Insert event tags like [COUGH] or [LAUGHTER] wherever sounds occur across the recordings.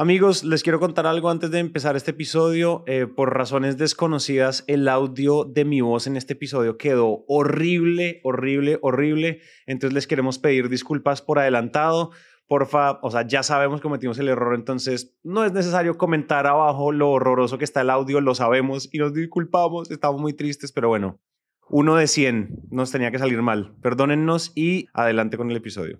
Amigos, les quiero contar algo antes de empezar este episodio. Eh, por razones desconocidas, el audio de mi voz en este episodio quedó horrible, horrible, horrible. Entonces les queremos pedir disculpas por adelantado. Porfa, o sea, ya sabemos que cometimos el error, entonces no es necesario comentar abajo lo horroroso que está el audio, lo sabemos y nos disculpamos, estamos muy tristes, pero bueno, uno de 100 nos tenía que salir mal. Perdónennos y adelante con el episodio.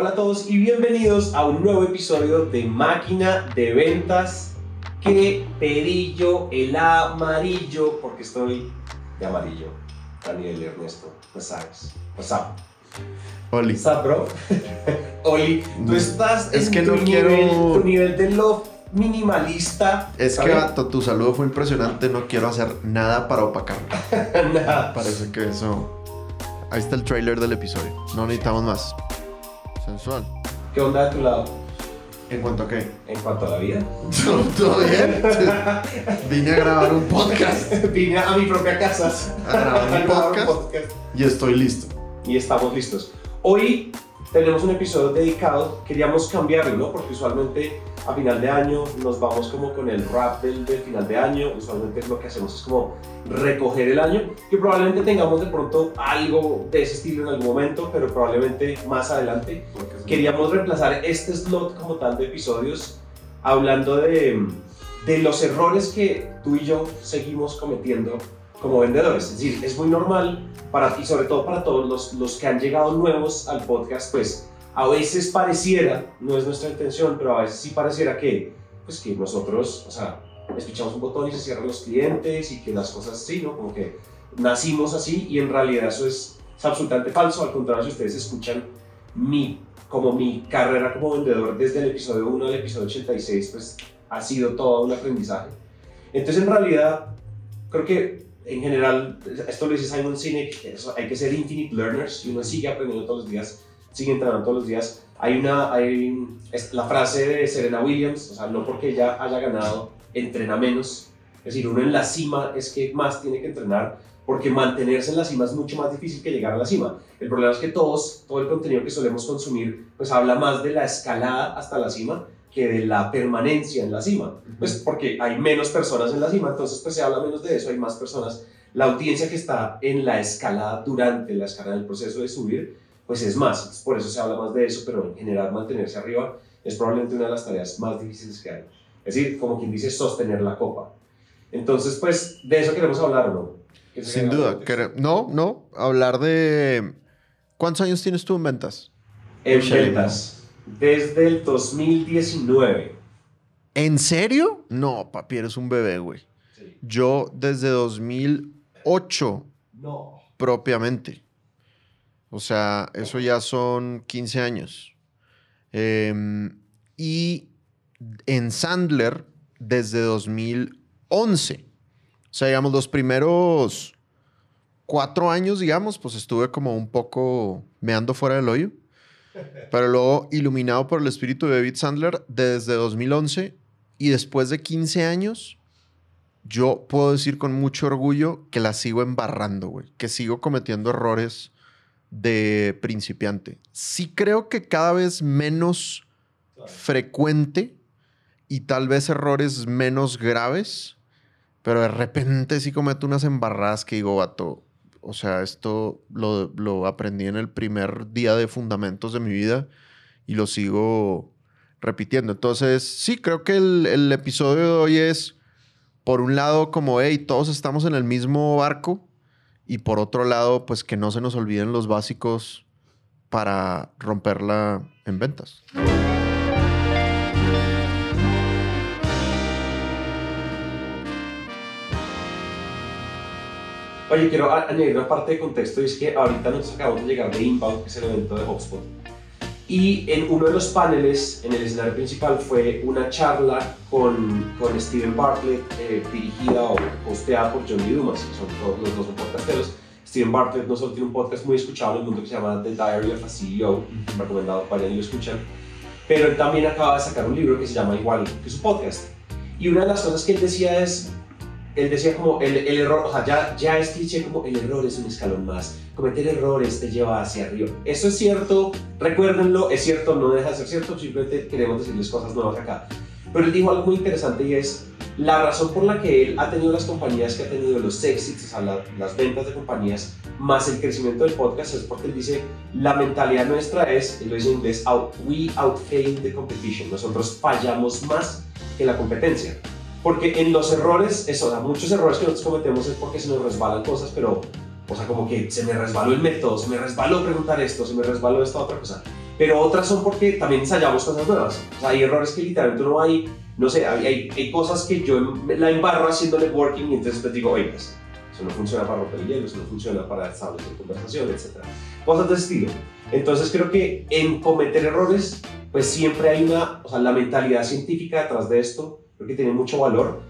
Hola a todos y bienvenidos a un nuevo episodio de Máquina de Ventas. Que pedillo el amarillo, porque estoy de amarillo. Daniel Ernesto, no sabes. Oli. What's up, bro? [LAUGHS] Oli, tú estás Es en que tu, no nivel, quiero- tu nivel de love minimalista. Es que, tu saludo fue impresionante. No quiero hacer nada para opacarlo. [LAUGHS] Nada. Parece que eso. Ahí está el trailer del episodio. No necesitamos más. Sensual. ¿Qué onda de tu lado ¿En cuanto a qué? en cuanto a la vida? [LAUGHS] ¿Todo bien? [LAUGHS] Vine a grabar un podcast. [LAUGHS] Vine a mi propia casa A grabar un grabar un podcast. Y estoy listo. y estamos listos. Hoy tenemos un episodio dedicado, queríamos cambiarlo, ¿no? Porque usualmente a final de año nos vamos como con el rap del, del final de año, usualmente lo que hacemos es como recoger el año, que probablemente tengamos de pronto algo de ese estilo en algún momento, pero probablemente más adelante. Queríamos reemplazar este slot como tal de episodios hablando de, de los errores que tú y yo seguimos cometiendo como vendedores. Es decir, es muy normal para ti, sobre todo para todos los, los que han llegado nuevos al podcast, pues a veces pareciera, no es nuestra intención, pero a veces sí pareciera que, pues que nosotros, o sea, escuchamos un botón y se cierran los clientes y que las cosas así, ¿no? Como que nacimos así y en realidad eso es, es absolutamente falso. Al contrario, si ustedes escuchan mi, como mi carrera como vendedor desde el episodio 1 al episodio 86, pues ha sido todo un aprendizaje. Entonces, en realidad, creo que en general, esto lo dice Simon Sinek, eso, hay que ser infinite learners y uno sigue aprendiendo todos los días, sigue entrenando todos los días. Hay una, hay, es la frase de Serena Williams, o sea, no porque ella haya ganado, entrena menos. Es decir, uno en la cima es que más tiene que entrenar porque mantenerse en la cima es mucho más difícil que llegar a la cima. El problema es que todos, todo el contenido que solemos consumir, pues habla más de la escalada hasta la cima que de la permanencia en la cima. Pues porque hay menos personas en la cima, entonces pues se habla menos de eso, hay más personas. La audiencia que está en la escalada durante la escalada del proceso de subir, pues es más. Entonces, por eso se habla más de eso, pero en general mantenerse arriba es probablemente una de las tareas más difíciles que hay. Es decir, como quien dice, sostener la copa. Entonces, pues de eso queremos hablar, ¿o no? ¿Qué se Sin duda. quere- No, no. Hablar de. ¿Cuántos años tienes tú en ventas? En ventas, desde el 2019. ¿En serio? No, papi, eres un bebé, güey. Sí. Yo desde 2008 No. propiamente. O sea, eso ya son 15 años. Em, y en Sandler desde 2011. O sea, digamos, los primeros cuatro años, digamos, pues estuve como un poco meando fuera del hoyo. Pero luego, iluminado por el espíritu de David Sandler, desde 2011 y después de 15 años, yo puedo decir con mucho orgullo que la sigo embarrando, güey. Que sigo cometiendo errores de principiante. Sí creo que cada vez menos frecuente y tal vez errores menos graves, pero de repente sí cometo unas embarradas que digo, vato, o sea, esto lo, lo aprendí en el primer día de fundamentos de mi vida y lo sigo repitiendo. Entonces, sí, creo que el, el episodio de hoy es, por un lado, como, hey, todos estamos en el mismo barco y por otro lado, pues que no se nos olviden los básicos para romperla en ventas. Oye, quiero añadir una parte de contexto y es que ahorita nosotros acabamos de llegar de Inbound, que es el evento de HubSpot. Y en uno de los paneles, en el escenario principal, fue una charla con, con Steven Bartlett, eh, dirigida o hosteada por John Lee Dumas, que son todos los dos podcasteros. Steven Bartlett no solo tiene un podcast muy escuchado en el mundo que se llama The Diary of a CEO, recomendado para y lo escuchan, pero él también acaba de sacar un libro que se llama igual que su podcast. Y una de las cosas que él decía es, él decía como el, el error, o sea, ya, ya es cliché como el error es un escalón más, cometer errores te lleva hacia arriba. Eso es cierto, recuérdenlo, es cierto, no deja de ser cierto, simplemente queremos decirles cosas nuevas acá. Pero él dijo algo muy interesante y es la razón por la que él ha tenido las compañías que ha tenido, los exits, o sea, la- las ventas de compañías, más el crecimiento del podcast, es porque él dice, la mentalidad nuestra es, él lo dice en inglés, out, we outfail the competition. Nosotros fallamos más que la competencia. Porque en los errores, eso, o sea, muchos errores que nosotros cometemos es porque se nos resbalan cosas, pero, o sea, como que se me resbaló el método, se me resbaló preguntar esto, se me resbaló esta otra cosa. Pero otras son porque también ensayamos cosas nuevas. O sea, hay errores que literalmente no hay, no sé, hay, hay, cosas que yo la embarro haciendo networking y entonces te digo, oye, pues, eso no funciona para romper el hielo, eso no funciona para establecer conversación, etc. Cosas de estilo. Entonces creo que en cometer errores, pues siempre hay una, o sea, la mentalidad científica detrás de esto, creo que tiene mucho valor.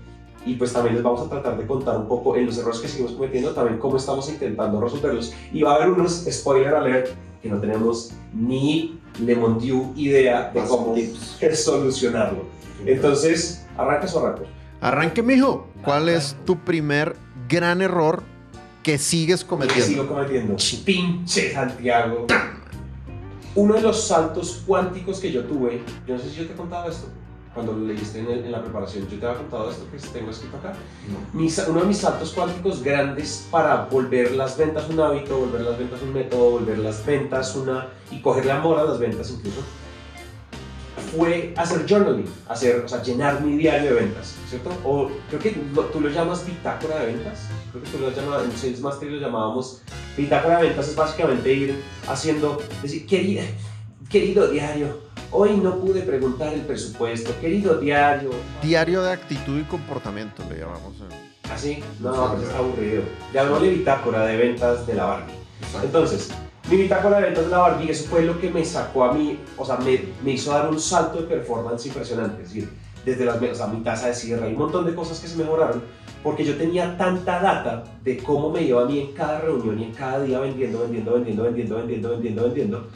Y pues también les vamos a tratar de contar un poco en los errores que seguimos cometiendo, también cómo estamos intentando resolverlos. Y va a haber unos, spoiler alert, que no tenemos ni lemon dew idea de cómo tips. solucionarlo. Entonces, ¿arrancas o arranco? Arranque, mijo. ¿Cuál es tu primer gran error que sigues que cometiendo? sigo cometiendo. Pinche Santiago. Uno de los saltos cuánticos que yo tuve, yo no sé si yo te he contado esto, cuando lo leíste en, el- en la preparación, yo te había contado esto que tengo escrito acá. Mis- uno de mis saltos cuánticos grandes para volver las ventas un hábito, volver las ventas un método, volver las ventas una... y cogerle amor a las ventas incluso, fue hacer journaling, hacer, o sea, llenar mi diario de ventas, ¿cierto? O creo que lo- tú lo llamas bitácora de ventas, creo que tú lo llamas, en Sales Mastery lo llamábamos bitácora de ventas, es básicamente ir haciendo, decir, querido, querido diario, hoy no pude preguntar el presupuesto, querido diario, Diario de actitud y comportamiento, le llamamos. así, no, pues está aburrido, llamémosle bitácora de ventas de la Barbie. Entonces, mi bitácora de ventas de la Barbie, eso fue lo que me sacó a mí, o sea, me, me hizo dar un salto de performance impresionante. Es decir, desde las, o sea, mi tasa de cierre, hay un montón de cosas que se mejoraron, porque yo tenía tanta data de cómo me iba a mí en cada reunión y en cada día vendiendo, vendiendo, vendiendo, vendiendo, vendiendo, vendiendo, vendiendo,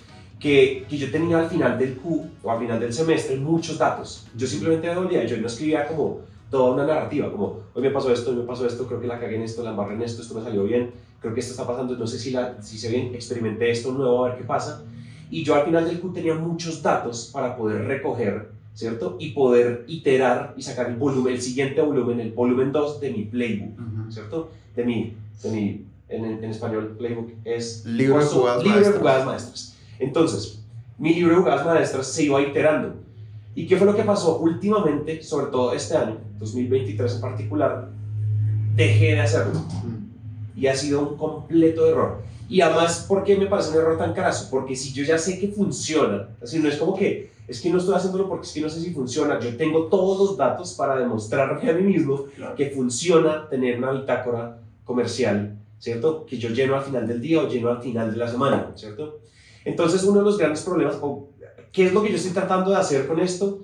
que, que yo tenía al final del Q o al final del semestre muchos datos. Yo simplemente me dolía, yo no escribía como toda una narrativa, como hoy me pasó esto, hoy me pasó esto, creo que la cagué en esto, la embarré en esto, esto me salió bien, creo que esto está pasando, no sé si, la, si se bien, experimenté esto nuevo, a ver qué pasa. Y yo al final del Q tenía muchos datos para poder recoger, ¿cierto? Y poder iterar y sacar el volumen, el siguiente volumen, el volumen 2 de mi playbook, ¿cierto? De mi, de mi en, en español, playbook es... Libro de jugadas libro de maestras. Entonces, mi libro de jugadas maestras se iba iterando. ¿Y qué fue lo que pasó últimamente, sobre todo este año, 2023 en particular? Dejé de hacerlo y ha sido un completo error. Y además, ¿por qué me parece un error tan craso? Porque si yo ya sé que funciona, así no es como que es que no estoy haciéndolo porque es que no sé si funciona, yo tengo todos los datos para demostrarme a mí mismo que funciona tener una bitácora comercial, ¿cierto? Que yo lleno al final del día o lleno al final de la semana, ¿cierto? Entonces, uno de los grandes problemas, o ¿qué es lo que yo estoy tratando de hacer con esto?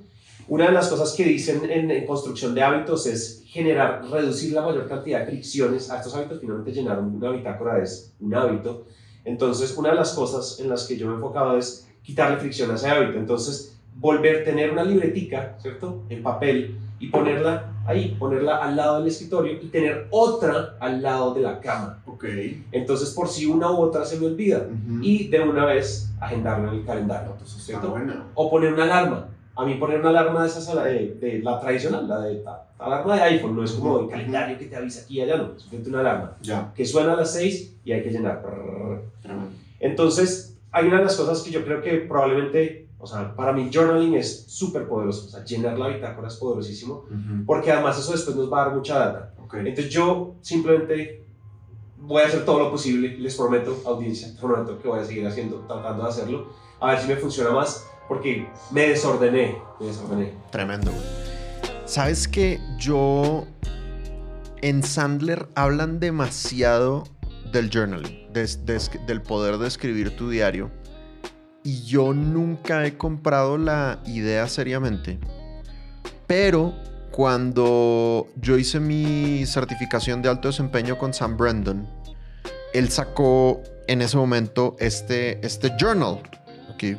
Una de las cosas que dicen en, construcción de hábitos es generar, reducir la mayor cantidad de fricciones a estos hábitos. Finalmente, llenar una bitácora es un hábito. Entonces, una de las cosas en las que yo me he enfocado es quitarle fricción a ese hábito. Entonces, volver, tener una libretica, ¿cierto? En papel y ponerla ahí, ponerla al lado del escritorio y tener otra al lado de la cama. Ok. Entonces, por si una u otra se me olvida. Y de una vez agendarlo en el calendario, Está ¿cierto? buena. O poner una alarma. A mí poner una alarma de esas, de, de la tradicional, la de la alarma de iPhone, no es como el Ujú. calendario que te avisa aquí y allá, no, es una alarma Ya. que suena a las 6 y hay que llenar. Entonces, hay una de las cosas que yo creo que probablemente, o sea, para mí journaling es súper poderoso, o sea, llenar la bitácora es poderosísimo, porque además eso después nos va a dar mucha data. Entonces yo simplemente voy a hacer todo lo posible, les prometo, audiencia, prometo que voy a seguir haciendo, tratando de hacerlo, a ver si me funciona más, porque me desordené, me desordené. Tremendo. Sabes que yo en Sandler hablan demasiado del journaling, de- de es- del poder de escribir tu diario. Y yo nunca he comprado la idea seriamente. Pero cuando yo hice mi certificación de alto desempeño con Sam Brandon, él sacó en ese momento este, este journal. Aquí,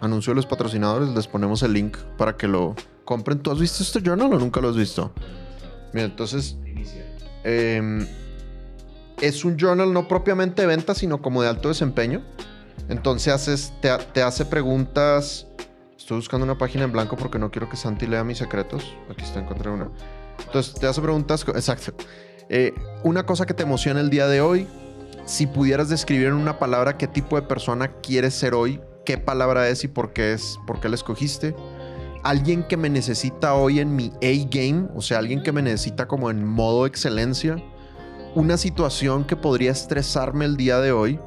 anuncio de los patrocinadores, les ponemos el link para que lo compren. ¿Tú has visto este journal o nunca lo has visto? Mira, entonces. Em, es un journal no propiamente de venta, sino como de alto desempeño. Entonces haces, te, hace preguntas. Estoy buscando una página en blanco porque no quiero que Santi lea mis secretos. Aquí está, encontré una. Entonces te hace preguntas. Exacto. Eh, una cosa que te emociona el día de hoy. Si pudieras describir en una palabra qué tipo de persona quieres ser hoy, qué palabra es y por qué es, por qué la escogiste. Alguien que me necesita hoy en mi A-game, o sea, alguien que me necesita como en modo excelencia. Una situación que podría estresarme el día de hoy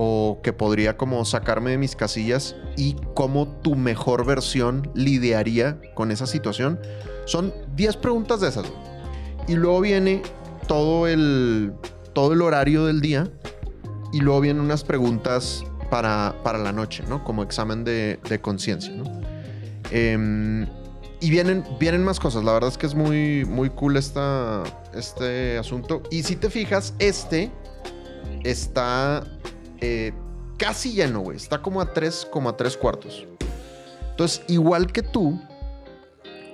o que podría como sacarme de mis casillas y cómo tu mejor versión lidiaría con esa situación. Son 10 preguntas de esas. Y luego viene todo el, todo el horario del día y luego vienen unas preguntas para, para la noche, ¿no? Como examen de, de conciencia, ¿no? Em, y vienen, vienen más cosas. La verdad es que es muy, muy cool esta, este asunto. Y si te fijas, este está eh, casi lleno, güey. Está como a 3,3 cuartos. Entonces, igual que tú,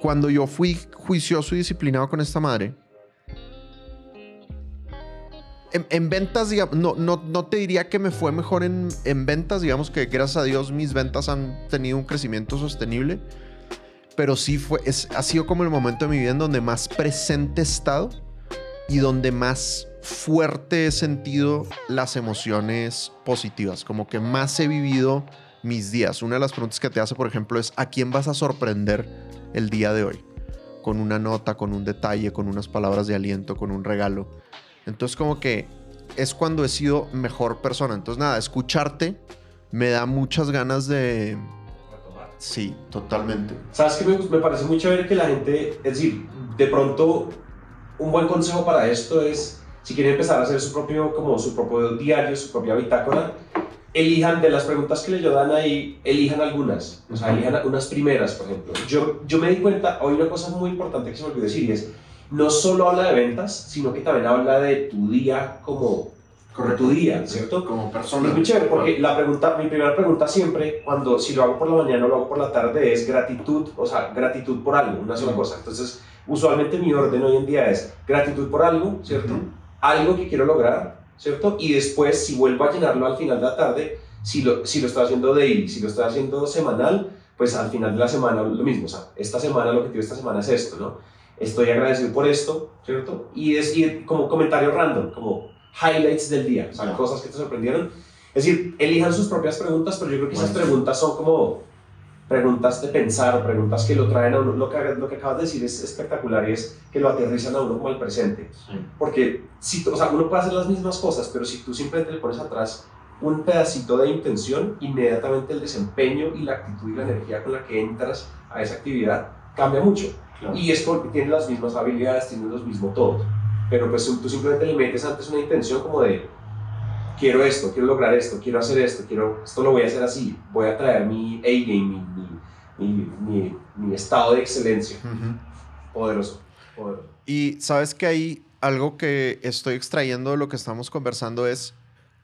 cuando yo fui juicioso y disciplinado con esta madre, en, ventas, digamos, no, no, no, te diría que me fue mejor en, en, ventas, digamos que gracias a Dios mis ventas han tenido un crecimiento sostenible, pero sí fue, es, ha sido como el momento de mi vida en donde más presente he estado y donde más fuerte he sentido las emociones positivas, como que más he vivido mis días. Una de las preguntas que te hace, por ejemplo, es ¿a quién vas a sorprender el día de hoy? Con una nota, con un detalle, con unas palabras de aliento, con un regalo. Entonces como que es cuando he sido mejor persona. Entonces nada, escucharte me da muchas ganas de... Sí, totalmente. ¿Sabes qué? Me, me parece muy chévere que la gente, es decir, de pronto un buen consejo para esto es, si quieren empezar a hacer su propio, como su propio diario, su propia bitácora, elijan de las preguntas que les dan ahí, elijan algunas, o sea, elijan unas primeras, por ejemplo. Yo, yo me di cuenta, hoy una cosa muy importante que se me olvidó decir es, no solo habla de ventas, sino que también habla de tu día como tu día, ¿cierto? Como persona. Es muy chévere porque la pregunta, mi primera pregunta siempre, cuando si lo hago por la mañana o lo hago por la tarde, es gratitud, o sea, gratitud por algo, una sola cosa. Entonces, usualmente mi orden hoy en día es gratitud por algo, ¿cierto? Algo que quiero lograr, ¿cierto? Y después, si vuelvo a llenarlo al final de la tarde, si lo, si lo estoy haciendo daily, si lo estoy haciendo semanal, pues al final de la semana lo mismo, o sea, esta semana, lo que tengo esta semana es esto, ¿no? Estoy agradecido por esto, ¿cierto? Y decir como comentario random, como highlights del día, o sea, cosas que te sorprendieron. Es decir, elijan sus propias preguntas, pero yo creo que esas preguntas son como preguntas de pensar, preguntas que lo traen a uno. Lo que, lo que acabas de decir es espectacular y es que lo aterrizan a uno como al presente. Porque si, o sea, uno puede hacer las mismas cosas, pero si tú simplemente le pones atrás un pedacito de intención, inmediatamente el desempeño y la actitud y la energía con la que entras a esa actividad cambia mucho. Y es porque tienes las mismas habilidades, tienes los mismos todos. Pero pues tú simplemente le metes antes una intención como de quiero esto, quiero lograr esto, quiero hacer esto, quiero, esto lo voy a hacer así, voy a traer mi A-game, mi, mi, mi, estado de excelencia. poderoso, poderoso. Y sabes que hay algo que estoy extrayendo de lo que estamos conversando es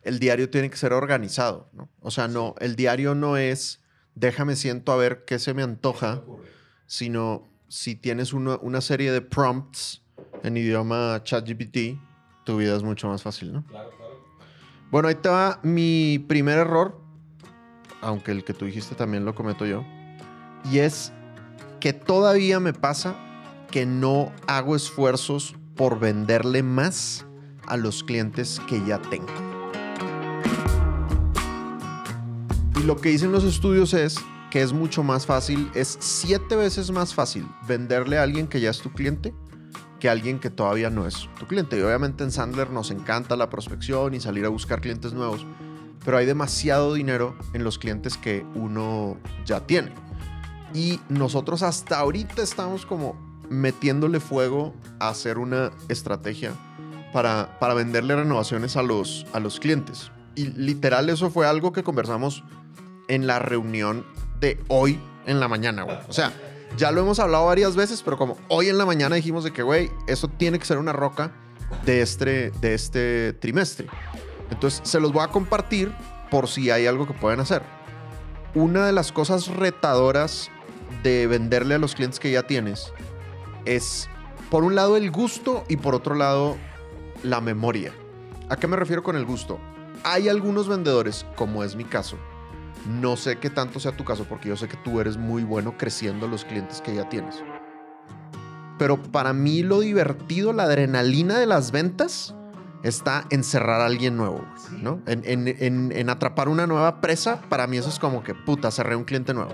el diario tiene que ser organizado, ¿no? O sea, no, el diario no es déjame siento a ver qué se me antoja, sino si tienes una, una serie de prompts en idioma ChatGPT, tu vida es mucho más fácil, ¿no? Claro. Bueno, ahí te va mi primer error, aunque el que tú dijiste también lo cometo yo, y es que todavía me pasa que no hago esfuerzos por venderle más a los clientes que ya tengo. Y lo que dicen los estudios es que es mucho más fácil, es siete veces más fácil venderle a alguien que ya es tu cliente que alguien que todavía no es tu cliente. Y obviamente en Sandler nos encanta la prospección y salir a buscar clientes nuevos, pero hay demasiado dinero en los clientes que uno ya tiene. Y nosotros hasta ahorita estamos como metiéndole fuego a hacer una estrategia para, para venderle renovaciones a los, a los clientes. Y literal eso fue algo que conversamos en la reunión de hoy en la mañana, güey. O sea, ya lo hemos hablado varias veces, pero como hoy en la mañana dijimos de que, güey, eso tiene que ser una roca de este, de este trimestre. Entonces, se los voy a compartir por si hay algo que pueden hacer. Una de las cosas retadoras de venderle a los clientes que ya tienes es por un lado el gusto y por otro lado la memoria. ¿A qué me refiero con el gusto? Hay algunos vendedores, como es mi caso, no sé qué tanto sea tu caso, porque yo sé que tú eres muy bueno creciendo los clientes que ya tienes. Pero para mí lo divertido, la adrenalina de las ventas, está en cerrar a alguien nuevo, ¿no? En, en- en- en atrapar una nueva presa, para mí eso es como que, puta, cerré un cliente nuevo.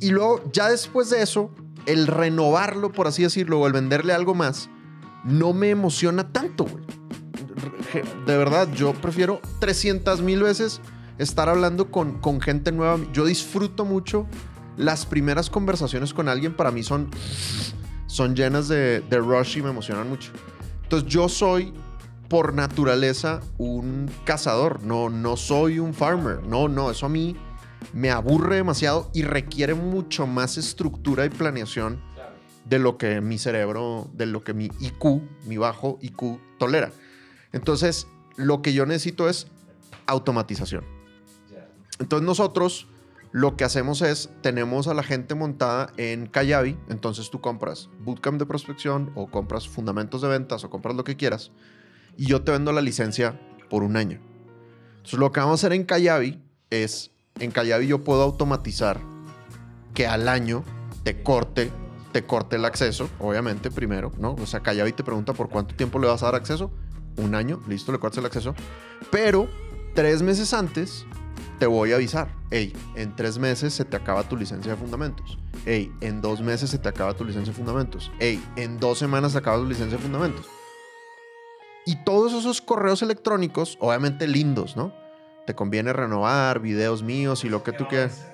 Y luego, ya después de eso, el renovarlo, por así decirlo, o el venderle algo más, no me emociona tanto, güey. De verdad, yo prefiero 300 mil veces estar hablando con, con gente nueva. Yo disfruto mucho las primeras conversaciones con alguien, para mí son, son llenas de, de rush y me emocionan mucho. Entonces, yo soy por naturaleza un cazador, no, no soy un farmer. No, no, eso a mí me aburre demasiado y requiere mucho más estructura y planeación de lo que mi cerebro, de lo que mi IQ, mi bajo IQ tolera. Entonces, lo que yo necesito es automatización. Entonces nosotros lo que hacemos es, tenemos a la gente montada en Kayabi, entonces tú compras bootcamp de prospección o compras fundamentos de ventas o compras lo que quieras y yo te vendo la licencia por un año. Entonces lo que vamos a hacer en Kayabi es, en Kayabi yo puedo automatizar que al año te corte, te corte el acceso, obviamente primero, ¿no? O sea, Kayabi te pregunta por cuánto tiempo le vas a dar acceso. Un año, listo, le cortas el acceso. Pero tres meses antes te voy a avisar. Hey, en tres meses se te acaba tu licencia de fundamentos. Hey, en dos meses se te acaba tu licencia de fundamentos. Hey, en dos semanas se acaba tu licencia de fundamentos. Y todos esos correos electrónicos, obviamente lindos, ¿no? Te conviene renovar videos míos y lo que tú quieras.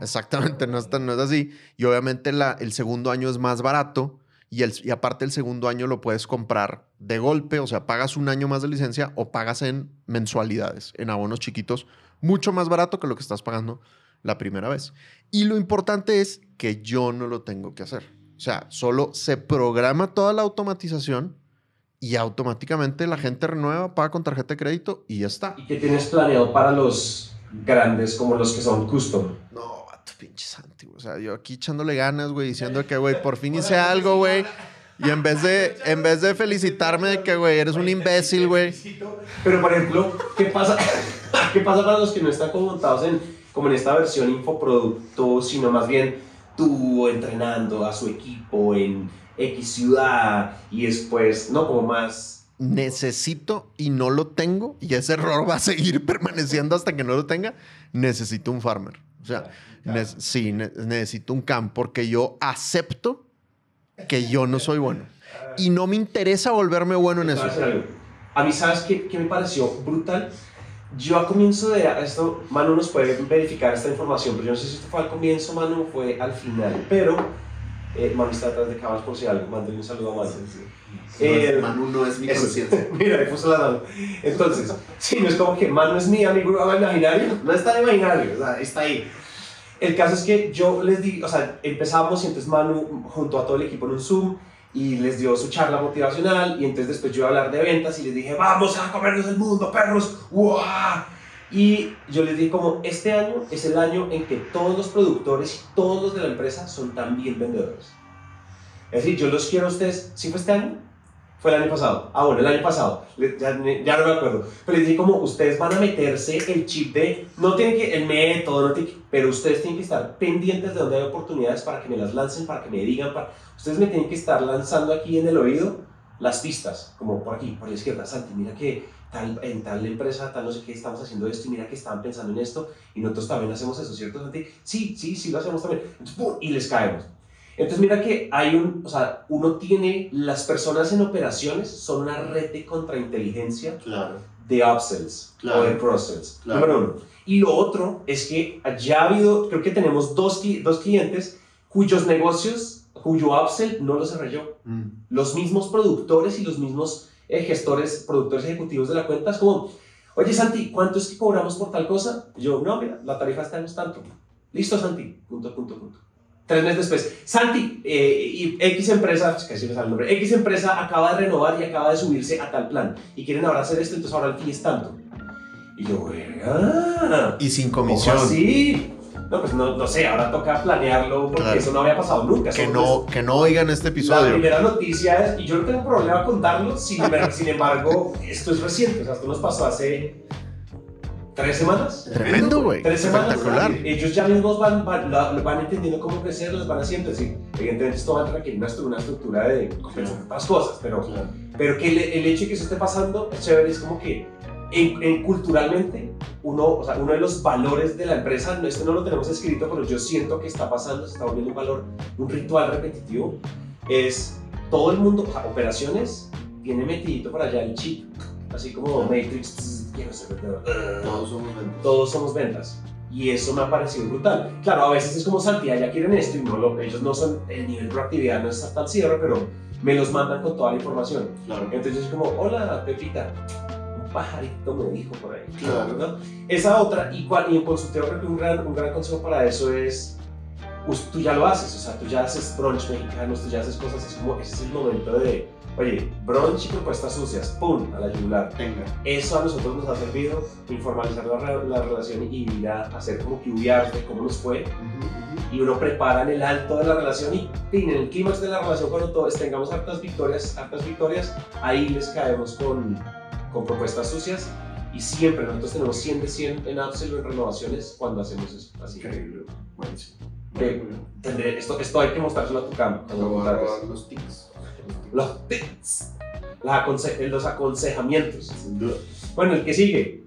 Exactamente, no es, tan- no es así. Y obviamente la, el segundo año es más barato y, el, y aparte el segundo año lo puedes comprar de golpe, o sea, pagas un año más de licencia o pagas en mensualidades, en abonos chiquitos, mucho más barato que lo que estás pagando la primera vez. Y lo importante es que yo no lo tengo que hacer. O sea, solo se programa toda la automatización y automáticamente la gente renueva, paga con tarjeta de crédito y ya está. ¿Y qué tienes planeado para los grandes como los que son custom? No, vato, pinche Santi. O sea, yo aquí echándole ganas, güey, diciendo que, güey, por fin hice algo, güey. Y en vez de, en vez de felicitarme de que, güey, eres un imbécil, güey. Pero, por ejemplo, ¿qué pasa, ¿qué pasa para los que no están como montados en, como en esta versión infoproducto, sino más bien tú entrenando a su equipo en X ciudad y después, ¿no? Como más... Necesito y no lo tengo, y ese error va a seguir [LAUGHS] permaneciendo hasta que no lo tenga. Necesito un farmer. O sea, ne- sí, ne- necesito un camp, porque yo acepto que yo no soy bueno. Y no me interesa volverme bueno en eso. A mí, ¿sabes qué, qué me pareció brutal? Yo a comienzo de esto, Manu nos puede verificar esta información, pero yo no sé si esto fue al comienzo, Manu, o fue al final, pero eh, Manu está detrás de cámaras por si algo, mándale un saludo a Manu. Eh, Manu no es mi conciencia. [LAUGHS] Mira, le puso la mano. Entonces, sí, no es como que Manu es mi amigo imaginario, no está imaginario, o sea, está ahí. El caso es que yo les di, o sea, empezamos y entonces Manu junto a todo el equipo en un Zoom y les dio su charla motivacional y entonces después yo iba a hablar de ventas y les dije, vamos a comernos el mundo, perros, ¡Uah! Y yo les dije como, este año es el año en que todos los productores y todos los de la empresa son también vendedores. Es decir, yo los quiero a ustedes, ¿sí fue este año? Fue el año pasado. Ah, bueno, el año pasado. Ya, ya no me acuerdo. Pero les dije como ustedes van a meterse el chip de, no tienen que, el método, no tienen que- pero ustedes tienen que estar pendientes de donde hay oportunidades para que me las lancen, para que me digan, para, ustedes me tienen que estar lanzando aquí en el oído las pistas, como por aquí, por la izquierda, Santi, mira que tal, en tal empresa, tal no sé qué, estamos haciendo esto y mira que estaban pensando en esto y nosotros también hacemos eso, ¿cierto, Santi? Sí, sí, sí, lo hacemos también. Entonces, ¡pum! y les caemos. Entonces mira que hay un, o sea, uno tiene, las personas en operaciones son una red de contrainteligencia Claro. de upsells Claro. o de cross-sells. Claro. Número uno. Y lo otro es que ya ha habido, creo que tenemos dos, dos clientes cuyos negocios, cuyo upsell no lo cerré yo. Mm. Los mismos productores y los mismos eh, gestores, productores ejecutivos de la cuenta es como, oye Santi, ¿cuánto es que cobramos por tal cosa? Y yo, no, mira, la tarifa está en tanto. Listo, Santi. Punto, punto, punto. Tres meses después, Santi, eh, y X empresa, pues, casi me sale el nombre, X empresa acaba de renovar y acaba de subirse a tal plan y quieren ahora hacer esto, entonces ahora el fee es tanto. Y yo, "Ah, Y sin ¿cómo comisión. así? No, pues no, no sé, ahora toca planearlo porque Claro. eso no había pasado nunca. Que no, pues, que no oigan este La episodio. primera noticia es, y yo no tengo problema contarlo, sin, [LAUGHS] sin embargo, esto es reciente, o sea, esto nos pasó hace tres semanas. Tremendo, güey. Tres semanas. Espectacular. Ellos ya mismos van, van, van entendiendo cómo crecer, las van haciendo. Es decir, evidentemente esto va a requerir una, una estructura de compensar otras cosas, pero, pero que el, el hecho de que eso esté pasando es chévere, es como que en, en culturalmente uno, o sea, uno de los valores de la empresa, no, esto no lo tenemos escrito, pero yo siento que está pasando, se está volviendo un valor, un ritual repetitivo, es todo el mundo, o sea, operaciones, tiene metidito por allá el chip, así como Matrix, quiero ser vendedor, Todos somos ventas. todos somos ventas. Y eso me ha parecido brutal. Claro, a veces es como Santiago, ya quieren esto y no lo, ellos no son, el nivel de proactividad no está al cierre, pero me los mandan con toda la información. Claro. Entonces es como, hola Pepita, un pajarito me dijo por ahí. Claro. ¿no? Esa otra, y, cual, y en consulteo creo que un gran, un gran consejo para eso es, pues, tú ya lo haces, o sea, tú ya haces brunch mexicanos, tú ya haces cosas, es como, ese es el momento de, oye, brunch y propuestas sucias, ¡pum!, a la yugular. Venga. Eso a nosotros nos ha servido, informalizar la, re- la relación y ir a hacer como que de cómo nos fue, y uno prepara en el alto de la relación y en el clímax de la relación cuando todos tengamos hartas victorias, hartas victorias, ahí les caemos con, con propuestas sucias y siempre nosotros tenemos 100 de 100 en Upsell o en renovaciones cuando hacemos eso. Así Increíble. Buenísimo. Eh, tendré, esto, esto hay que mostrárselo a tu robar los tics. Los tips, aconse- los aconsejamientos. Sin duda. Bueno, el que sigue.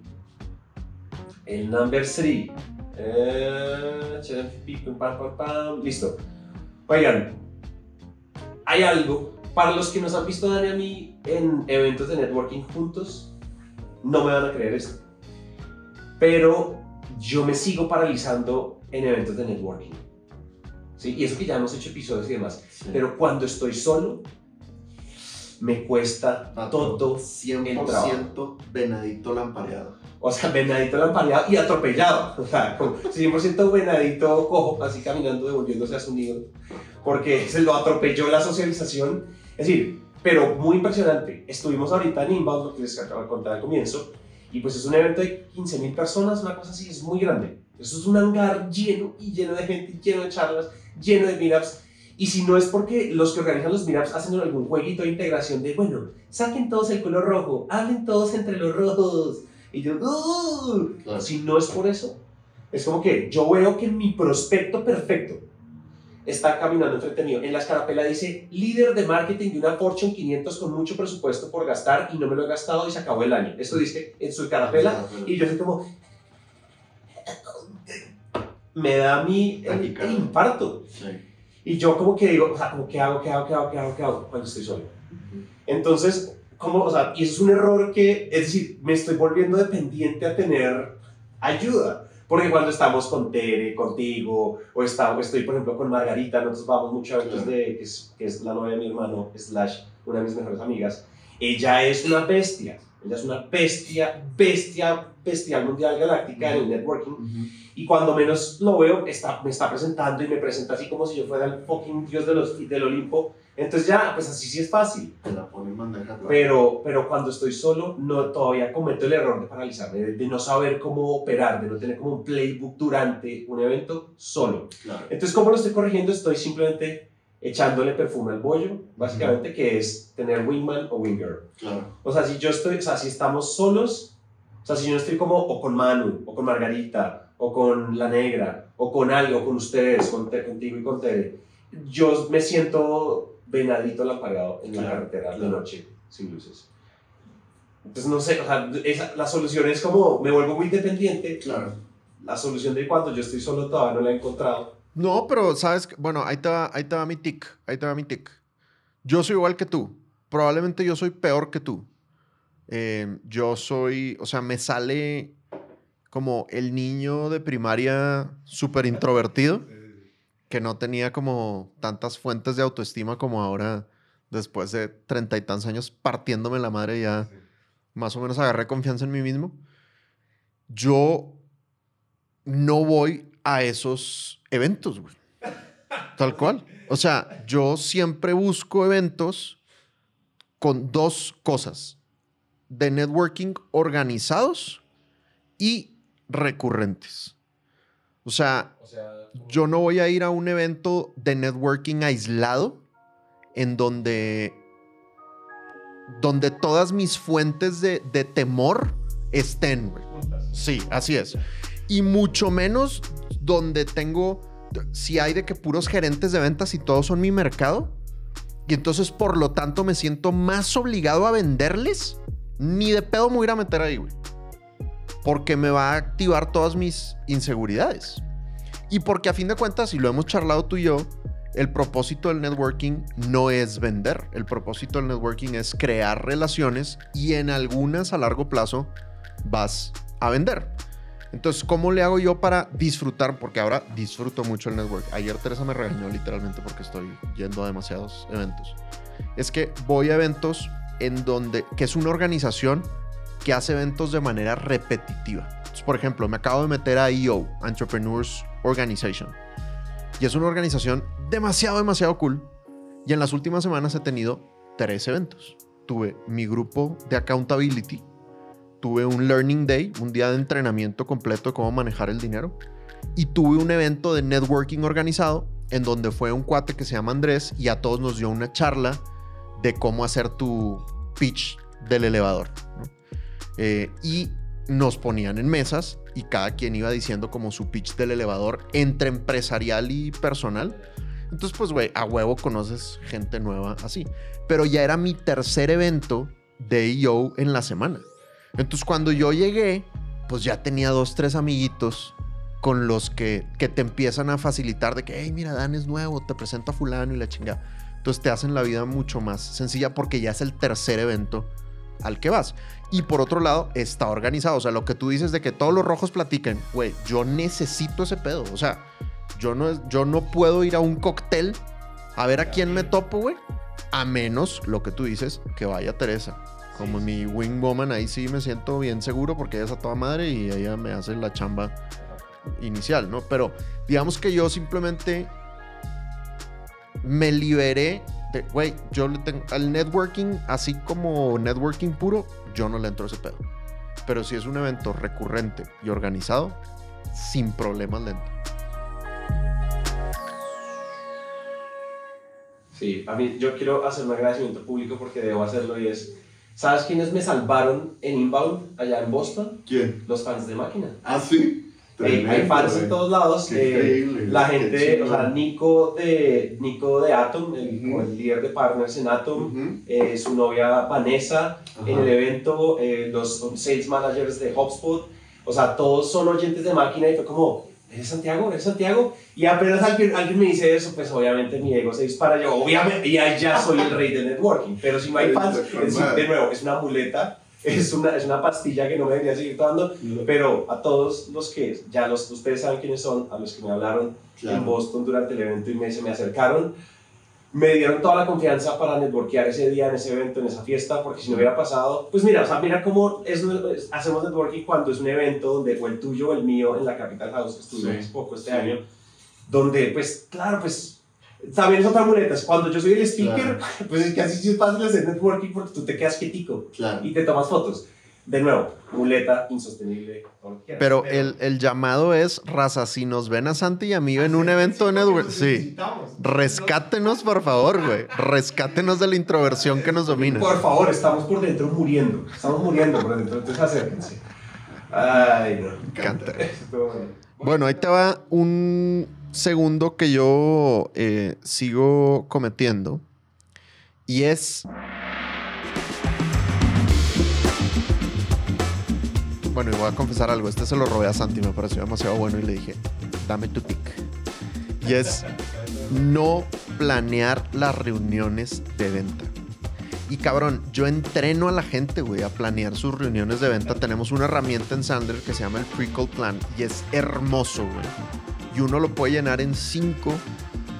El number 3. Eh. Listo. Oigan, hay algo. Para los que nos han visto Dani a mí en eventos de networking juntos, no me van a creer esto. Pero yo me sigo paralizando en eventos de networking. ¿Sí? Y eso que ya hemos hecho episodios y demás. Sí. Pero cuando estoy solo, me cuesta Patrón, todo 100% venadito lampareado. O sea, venadito lampareado y atropellado. O sea, con 100% venadito cojo, así caminando, devolviéndose a su nido. Porque se lo atropelló la socialización. Es decir, pero muy impresionante. Estuvimos ahorita en Inbound, lo que les acabo de contar al comienzo. Y pues es un evento de 15.000 personas, una cosa así, es muy grande. Eso es un hangar lleno y lleno de gente, lleno de charlas, lleno de meetups. Y si no es porque los que organizan los meetups hacen algún jueguito de integración de, bueno, saquen todos el color rojo, hablen todos entre los rojos. Y yo, "Uh". Claro. si no es por eso, es como que yo veo que mi prospecto perfecto está caminando enfrente mío. En la escarapela dice líder de marketing de una Fortune 500 con mucho presupuesto por gastar y no me lo he gastado y se acabó el año. Esto dice en su escarapela y yo soy como... Me da a mí el, el infarto. Sí. Y yo como que digo, o sea, como que hago, qué hago, qué hago, qué hago, qué hago cuando estoy solo. Entonces, como, o sea, y eso es un error que, es decir, me estoy volviendo dependiente a tener ayuda. Porque cuando estamos con Tere, contigo, o está- o estoy, por ejemplo, con Margarita, nosotros vamos mucho a eventos de, que es, que es la novia de mi hermano, slash, una de mis mejores amigas. Ella es una bestia. Ella es una bestia, bestia, bestial mundial galáctica en el networking. Y cuando menos lo veo, está, me está presentando y me presenta así como si yo fuera el fucking dios de los, del Olimpo. Entonces ya, pues así sí es fácil. La pone bandeja. Pero, pero cuando estoy solo, no, todavía cometo el error de paralizarme, de, de no saber cómo operar, de no tener como un playbook durante un evento solo. Claro. Entonces, ¿cómo lo estoy corrigiendo? Estoy simplemente echándole perfume al bollo, básicamente, que es tener wingman o winger. Claro. O sea, si yo estoy, o sea, si estamos solos, o sea, si yo no estoy como o con Manu, o con Margarita, o con La Negra, o con algo, con ustedes, con Te- contigo y con Tere, yo me siento venadito lampagado en la Claro, carretera de claro. noche, sin luces. Entonces, no sé, o sea, esa- la solución es como, me vuelvo muy dependiente. Claro. La solución de cuando yo estoy solo todavía no la he encontrado. No, pero sabes, bueno, ahí te, va, ahí te va mi tic, ahí te va mi tic. Yo soy igual que tú. Probablemente yo soy peor que tú. Eh, yo soy, o sea, me sale como el niño de primaria súper introvertido, que no tenía como tantas fuentes de autoestima como ahora, después de treinta y tantos años partiéndome la madre, ya más o menos agarré confianza en mí mismo. Yo no voy a esos eventos, güey. Tal cual. O sea, yo siempre busco eventos con dos cosas. De networking organizados y recurrentes. O sea, yo no voy a ir a un evento de networking aislado en donde, donde todas mis fuentes de, de temor estén. güey. Sí, así es. Y mucho menos donde tengo, si hay de que puros gerentes de ventas y todos son mi mercado. Y entonces, por lo tanto, me siento más obligado a venderles. Ni de pedo me voy a ir a meter ahí, güey. Porque me va a activar todas mis inseguridades. Y porque a fin de cuentas, y lo hemos charlado tú y yo, el propósito del networking no es vender. El propósito del networking es crear relaciones y en algunas a largo plazo vas a vender. Entonces, ¿cómo le hago yo para disfrutar? Porque ahora disfruto mucho el network. Ayer Teresa me regañó literalmente porque estoy yendo a demasiados eventos. Es que voy a eventos en donde, que es una organización que hace eventos de manera repetitiva. Por ejemplo, me acabo de meter a EO, Entrepreneurs Organization. Y es una organización demasiado, demasiado cool. Y en las últimas semanas he tenido tres eventos. Tuve mi grupo de accountability, tuve un Learning Day, un día de entrenamiento completo de cómo manejar el dinero, y tuve un evento de networking organizado en donde fue un cuate que se llama Andrés y a todos nos dio una charla de cómo hacer tu pitch del elevador. Eh, y nos ponían en mesas y cada quien iba diciendo como su pitch del elevador entre empresarial y personal. Entonces, pues, güey, a huevo conoces gente nueva así. Pero ya era mi tercer evento de EO en la semana. Entonces, cuando yo llegué, pues ya tenía dos, tres amiguitos con los que, que te empiezan a facilitar de que, hey, mira, Dan es nuevo, te presento a fulano y la chingada. Entonces te hacen la vida mucho más sencilla porque ya es el tercer evento al que vas. Y por otro lado, está organizado. O sea, lo que tú dices de que todos los rojos platiquen, güey, yo necesito ese pedo. O sea, yo no, yo no puedo ir a un cóctel a ver a quién me topo, güey. A menos, lo que tú dices, que vaya Teresa. Como mi wing woman, ahí sí me siento bien seguro porque ella es a toda madre y ella me hace la chamba inicial, ¿no? Pero digamos que yo simplemente me liberé güey, yo le tengo al networking, así como networking puro, yo no le entro a ese pedo. Pero si es un evento recurrente y organizado, sin problemas le entro. Sí, a mí yo quiero hacer un agradecimiento público porque debo hacerlo y es, ¿sabes quiénes me salvaron en Inbound allá en Boston? ¿Quién? Los fans de Máquina. ¿Ah, sí? Hay fans en todos lados. Eh, la gente, o sea, Nico de, Nico de Atom, el, Ujú. como el líder de partners en Atom, Ujú. eh, su novia Vanessa, en el evento, eh, los sales managers de HubSpot, o sea, todos son oyentes de máquina y fue como, ¿eres Santiago? ¿Eres Santiago? Y apenas alguien, alguien me dice eso, pues obviamente mi ego se dispara, yo obviamente, y ahí ya soy el rey del networking, pero si no hay fans, es- de nuevo, es una muleta, es una, es una pastilla que no me debería seguir tomando, pero a todos los que ya los, ustedes saben quiénes son, a los que me hablaron Claro. en Boston durante el evento y me, se me acercaron, me dieron toda la confianza para networkear ese día, en ese evento, en esa fiesta, porque si no hubiera pasado, pues mira, o sea, mira cómo es, es- hacemos networking cuando es un evento donde o el tuyo o el mío en la Capital House, que estuvimos Sí, poco este sí. año, donde pues, claro, pues... También es otra muleta, cuando yo soy el speaker, [LAUGHS] pues es que así sí es fácil hacer networking porque tú te quedas quietico Claro. y te tomas fotos. De nuevo, muleta insostenible. quieras, Pero el, el llamado es, raza, si nos ven a Santi y a mí en un evento de network, sí. Rescátenos, por favor, güey. Rescátenos de la introversión que nos domina. Por favor, estamos por dentro muriendo. Estamos muriendo por dentro, entonces acérquense. Ay, no. [LAUGHS] Encanta. Bueno, ahí te va un segundo que yo eh, sigo cometiendo. Y es. Bueno, y voy a confesar algo. Este se lo robé a Santi, me pareció demasiado bueno y le dije, dame tu pick. Y es no planear las reuniones de venta. Y cabrón, yo entreno a la gente, güey, a planear sus reuniones de venta. Tenemos una herramienta en Sandler que se llama el Pre-Call Plan y es hermoso, güey. Y uno lo puede llenar en 5,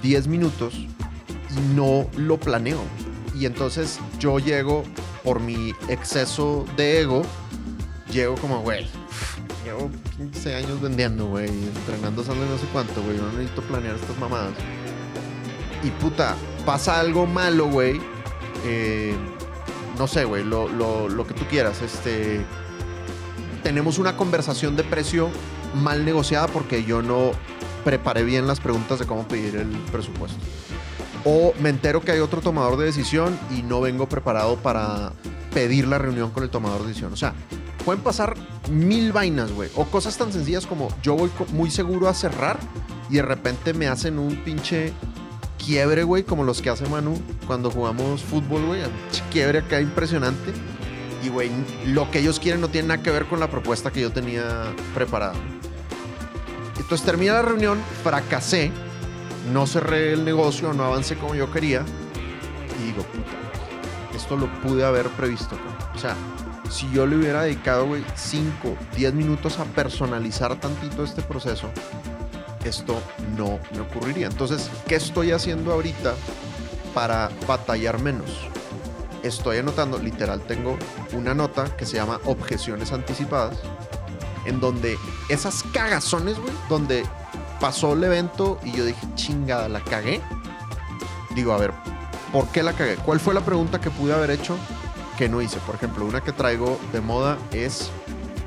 10 minutos y no lo planeo. Y entonces yo llego por mi exceso de ego, llego como, güey, llevo 15 años vendiendo, güey, entrenando Sandler no sé cuánto, güey. No necesito planear estas mamadas. Y puta, pasa algo malo, güey. Eh, no sé, güey, lo, lo- lo que tú quieras. Este, tenemos una conversación de precio mal negociada porque yo no preparé bien las preguntas de cómo pedir el presupuesto. O me entero que hay otro tomador de decisión y no vengo preparado para pedir la reunión con el tomador de decisión. O sea, pueden pasar mil vainas, güey. O cosas tan sencillas como yo voy muy seguro a cerrar y de repente me hacen un pinche quiebre, güey, como los que hace Manu cuando jugamos fútbol, güey. Quiebre acá impresionante. Y, güey, lo que ellos quieren no tiene nada que ver con la propuesta que yo tenía preparada. Entonces termina la reunión, fracasé, no cerré el negocio, no avancé como yo quería. Y digo, puta, esto lo pude haber previsto. O sea, si yo le hubiera dedicado, güey, 5, 10 minutos a personalizar tantito este proceso, esto no me ocurriría. Entonces, ¿qué estoy haciendo ahorita para batallar menos? Estoy anotando, literal, tengo una nota que se llama objeciones anticipadas, en donde esas cagazones, güey, donde pasó el evento y yo dije, chingada, la cagué. Digo, a ver, ¿por qué la cagué? ¿Cuál fue la pregunta que pude haber hecho que no hice? Por ejemplo, una que traigo de moda es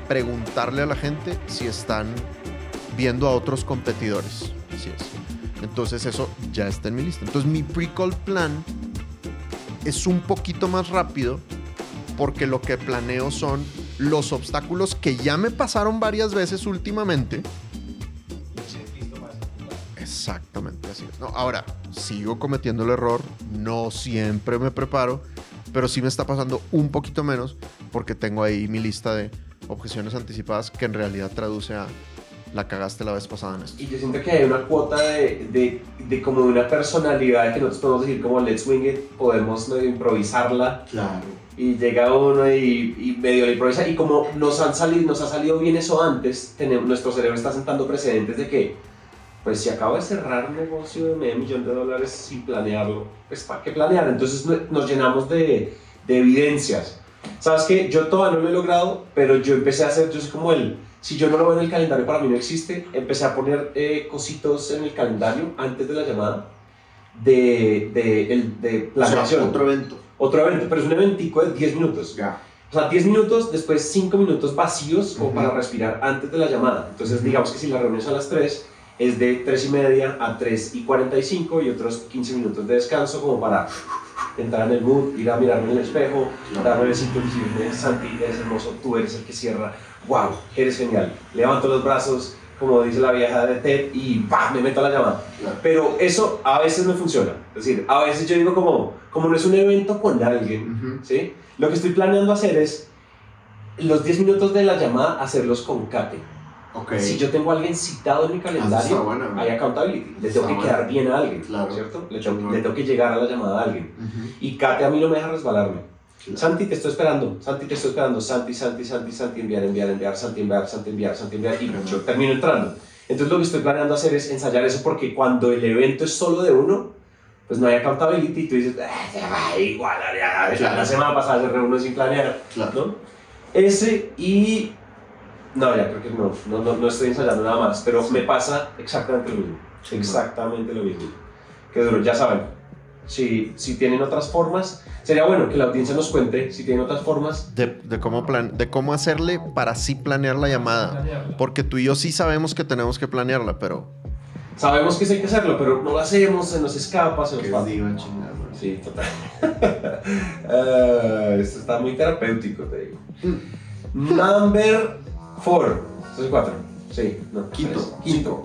preguntarle a la gente si están viendo a otros competidores. Así es. Entonces eso ya está en mi lista. Entonces mi pre-call plan es un poquito más rápido porque lo que planeo son los obstáculos que ya me pasaron varias veces últimamente. Exactamente así. No, ahora, sigo cometiendo el error, no siempre me preparo, pero sí me está pasando un poquito menos porque tengo ahí mi lista de objeciones anticipadas que en realidad traduce a la cagaste la vez pasada en esto. Y yo siento que hay una cuota de, de, de como de una personalidad que nosotros podemos decir como let's wing it, podemos medio improvisarla Claro. y llega uno y, y medio le improvisa y como nos, han salido, nos ha salido bien eso antes, tenemos, nuestro cerebro está sentando precedentes de que pues si acabo de cerrar un negocio de medio millón de dólares sin planearlo, pues ¿para qué planear? Entonces no- nos llenamos de, de evidencias. ¿Sabes qué? Yo todavía no lo he logrado, pero yo empecé a hacer, yo soy como el, si yo no lo veo en el calendario para mí no existe, empecé a poner eh, cositos en el calendario antes de la llamada de, de, el, de O sea, planeación. otro evento. Otro evento, pero es un eventico de 10 minutos. Ya. O sea, 10 minutos, después 5 minutos vacíos como Ujú. para respirar antes de la llamada. Entonces, Ujú. digamos que si la reunión es a las 3, es de 3 y media a 3 y 45 y otros 15 minutos de descanso como para entrar en el mood, ir a mirarme en el espejo, darme besito y decirme, Santi, eres hermoso, tú eres el que cierra, wow, eres genial. Levanto los brazos, como dice la vieja de Ted, y ¡pah! me meto a la llamada. Claro. Pero eso a veces me funciona. Es decir, a veces yo digo como, como no es un evento con alguien, Ujú. ¿sí? Lo que estoy planeando hacer es los 10 minutos de la llamada hacerlos con Kate. Ok. Si yo tengo a alguien citado en mi Ah, calendario, buena, hay accountability. Le tengo que buena. quedar bien a alguien, Claro. ¿cierto? Le tengo, le tengo que llegar a la llamada a alguien. Ujú. Y Kate a mí no me deja resbalarme. Santi, te estoy esperando. Santi, te estoy esperando. Santi, Santi, Santi, Santi, enviar, enviar, enviar, Santi, enviar, Santi, enviar, Santi, enviar. Y yo termino entrando. Entonces lo que estoy planeando hacer es ensayar eso porque cuando el evento es solo de uno, pues no hay accountability y tú dices, "Ah, igual, ya, Claro. la semana pasada se reunió sin planear. ¿no? Ese y... No, ya creo que no, no, no, no estoy ensayando nada más, pero me pasa exactamente lo mismo. Exactamente lo mismo. Qué duro, ya saben. Si, si tienen otras formas, sería bueno que la audiencia nos cuente si tienen otras formas. De, de cómo plan, de cómo hacerle para sí planear la llamada. Porque tú y yo sí sabemos que tenemos que planearla, pero Sabemos que sí hay que hacerlo, pero no lo hacemos, se nos escapa, se nos pasa. Sí, total. [LAUGHS] Ah, esto está muy terapéutico, te digo. Number four. Esto es cuatro. Sí, no. Quinto. tres. Quinto.